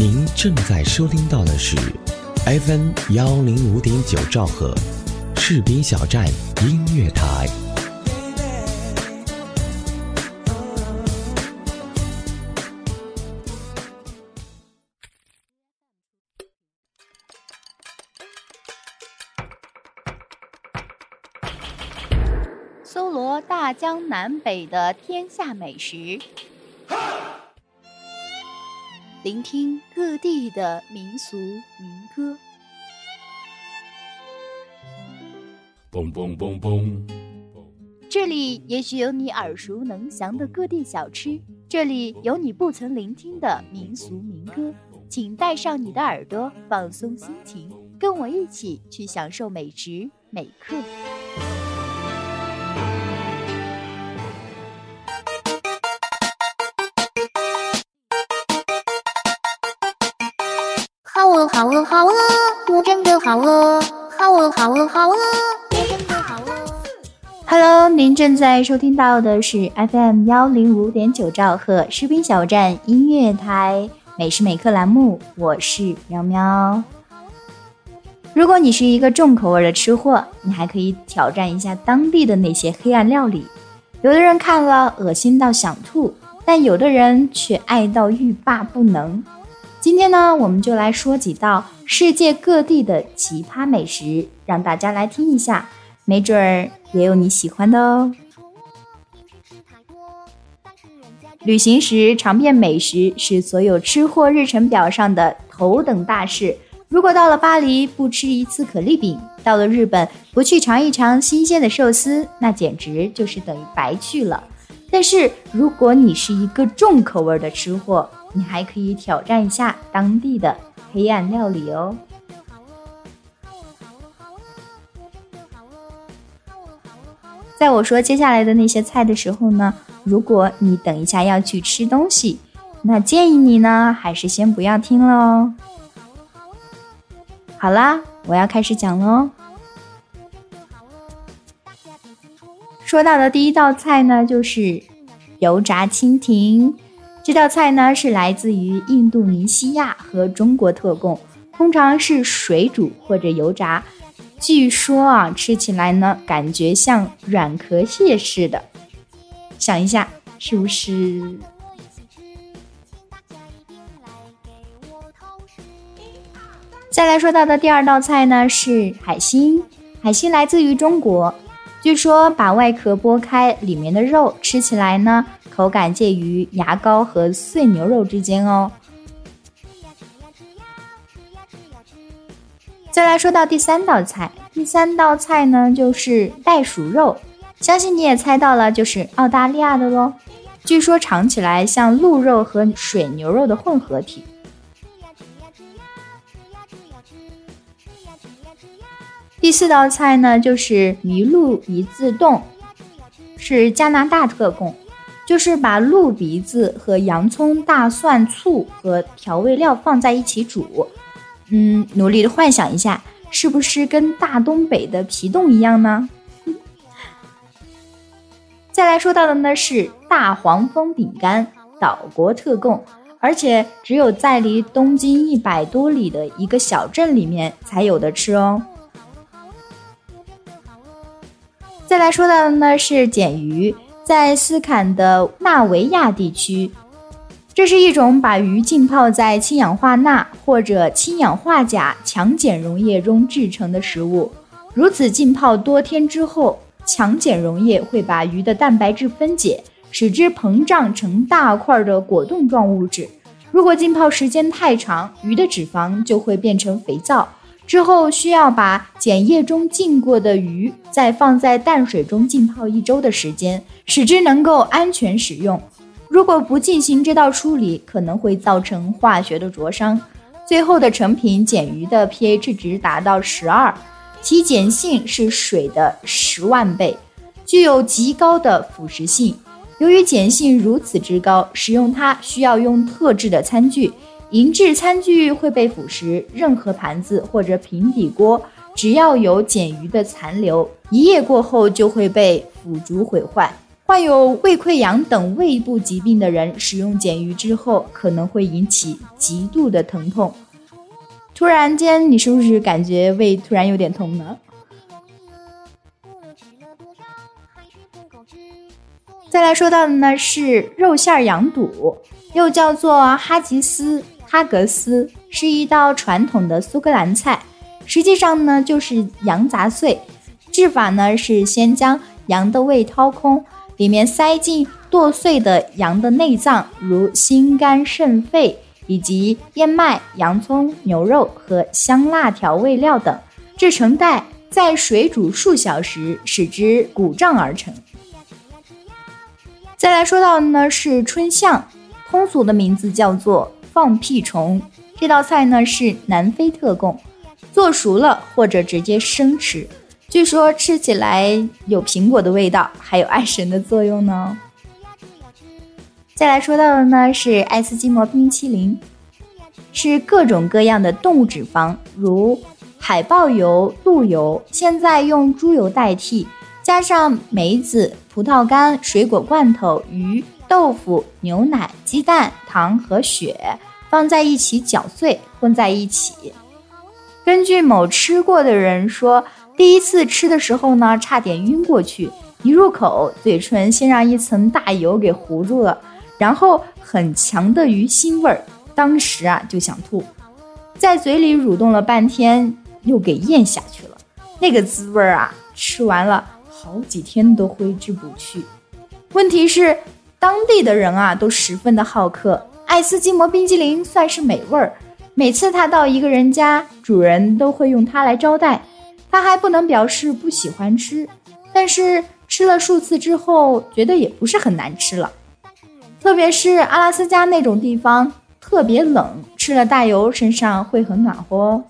您正在收听到的是 FM 幺零五点九兆赫，士兵小站音乐台。搜罗大江南北的天下美食，聆听各地的民俗民歌。嘣嘣嘣嘣！这里也许有你耳熟能详的各地小吃，这里有你不曾聆听的民俗民歌。请带上你的耳朵，放松心情，跟我一起去享受美食美客。好饿好饿，我真的好饿！好饿好饿好饿，我真的好饿。Hello，您正在收听到的是 FM 幺零五点九兆赫士兵小站音乐台美食美客栏目，我是喵喵。如果你是一个重口味的吃货，你还可以挑战一下当地的那些黑暗料理。有的人看了恶心到想吐，但有的人却爱到欲罢不能。今天呢，我们就来说几道世界各地的奇葩美食，让大家来听一下，没准儿也有你喜欢的哦。旅行时尝遍美食是所有吃货日程表上的头等大事。如果到了巴黎不吃一次可丽饼，到了日本不去尝一尝新鲜的寿司，那简直就是等于白去了。但是如果你是一个重口味的吃货，你还可以挑战一下当地的黑暗料理哦。在我说接下来的那些菜的时候呢，如果你等一下要去吃东西，那建议你呢还是先不要听了哦。好啦，我要开始讲喽。说到的第一道菜呢，就是油炸蜻蜓。这道菜呢是来自于印度尼西亚和中国特供，通常是水煮或者油炸。据说啊，吃起来呢感觉像软壳蟹似的。想一下，是不是？再来说到的第二道菜呢是海星，海星来自于中国。据说把外壳剥开，里面的肉吃起来呢，口感介于牙膏和碎牛肉之间哦。再来说到第三道菜，第三道菜呢就是袋鼠肉，相信你也猜到了，就是澳大利亚的喽。据说尝起来像鹿肉和水牛肉的混合体。第四道菜呢，就是麋鹿鼻子冻，是加拿大特供，就是把鹿鼻子和洋葱、大蒜、醋和调味料放在一起煮。嗯，努力的幻想一下，是不是跟大东北的皮冻一样呢？再来说到的呢是大黄蜂饼干，岛国特供，而且只有在离东京一百多里的一个小镇里面才有的吃哦。再来说到的呢是碱鱼，在斯坎的纳维亚地区，这是一种把鱼浸泡在氢氧化钠或者氢氧化钾强碱溶液中制成的食物。如此浸泡多天之后，强碱溶液会把鱼的蛋白质分解，使之膨胀成大块的果冻状物质。如果浸泡时间太长，鱼的脂肪就会变成肥皂。之后需要把碱液中浸过的鱼再放在淡水中浸泡一周的时间，使之能够安全使用。如果不进行这道处理，可能会造成化学的灼伤。最后的成品碱鱼的 pH 值达到十二，其碱性是水的十万倍，具有极高的腐蚀性。由于碱性如此之高，使用它需要用特制的餐具。银质餐具会被腐蚀，任何盘子或者平底锅，只要有碱鱼的残留，一夜过后就会被腐竹毁坏。患有胃溃疡等胃部疾病的人使用碱鱼之后，可能会引起极度的疼痛。突然间，你是不是感觉胃突然有点痛呢？再来说到的呢是肉馅羊肚，又叫做哈吉斯、哈格斯，是一道传统的苏格兰菜。实际上呢就是羊杂碎，制法呢是先将羊的胃掏空。里面塞进剁碎的羊的内脏，如心肝肾肺，以及燕麦、洋葱、牛肉和香辣调味料等，制成袋，在水煮数小时，使之鼓胀而成。再来说到的呢是春象，通俗的名字叫做放屁虫。这道菜呢是南非特供，做熟了或者直接生吃。据说吃起来有苹果的味道，还有爱神的作用呢。再来说到的呢是爱斯基摩冰淇淋，是各种各样的动物脂肪，如海豹油、鹿油，现在用猪油代替，加上梅子、葡萄干、水果罐头、鱼、豆腐、牛奶、鸡蛋、糖和雪，放在一起搅碎，混在一起。根据某吃过的人说。第一次吃的时候呢，差点晕过去。一入口，嘴唇先让一层大油给糊住了，然后很强的鱼腥味儿，当时啊就想吐，在嘴里蠕动了半天，又给咽下去了。那个滋味儿啊，吃完了好几天都挥之不去。问题是，当地的人啊都十分的好客，爱斯基摩冰激凌算是美味儿。每次他到一个人家，主人都会用它来招待。他还不能表示不喜欢吃，但是吃了数次之后，觉得也不是很难吃了。特别是阿拉斯加那种地方特别冷，吃了大油身上会很暖和哦。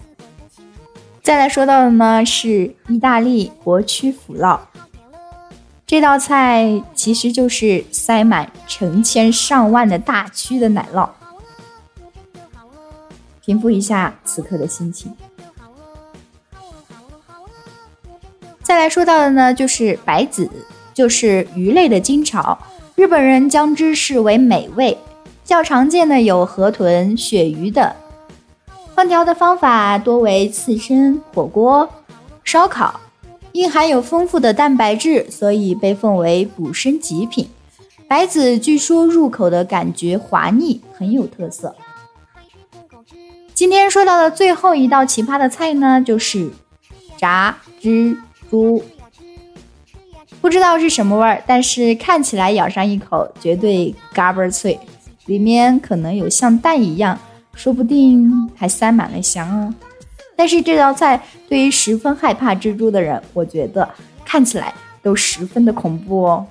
再来说到的呢是意大利国曲腐酪，这道菜其实就是塞满成千上万的大区的奶酪。平复一下此刻的心情。再来说到的呢，就是白子，就是鱼类的金炒。日本人将之视为美味，较常见的有河豚、鳕鱼等。烹调的方法多为刺身、火锅、烧烤。因含有丰富的蛋白质，所以被奉为补身极品。白子据说入口的感觉滑腻，很有特色。今天说到的最后一道奇葩的菜呢，就是炸蜘蛛不知道是什么味儿，但是看起来咬上一口绝对嘎嘣脆，里面可能有像蛋一样，说不定还塞满了翔哦。但是这道菜对于十分害怕蜘蛛的人，我觉得看起来都十分的恐怖哦。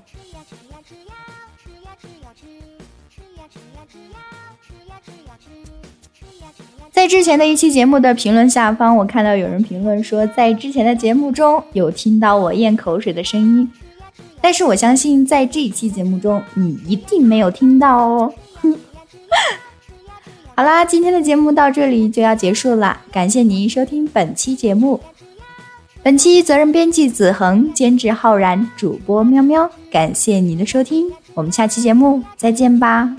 在之前的一期节目的评论下方，我看到有人评论说，在之前的节目中有听到我咽口水的声音，但是我相信在这一期节目中你一定没有听到哦。好啦，今天的节目到这里就要结束了，感谢您收听本期节目。本期责任编辑子恒，监制浩然，主播喵喵，感谢您的收听，我们下期节目再见吧。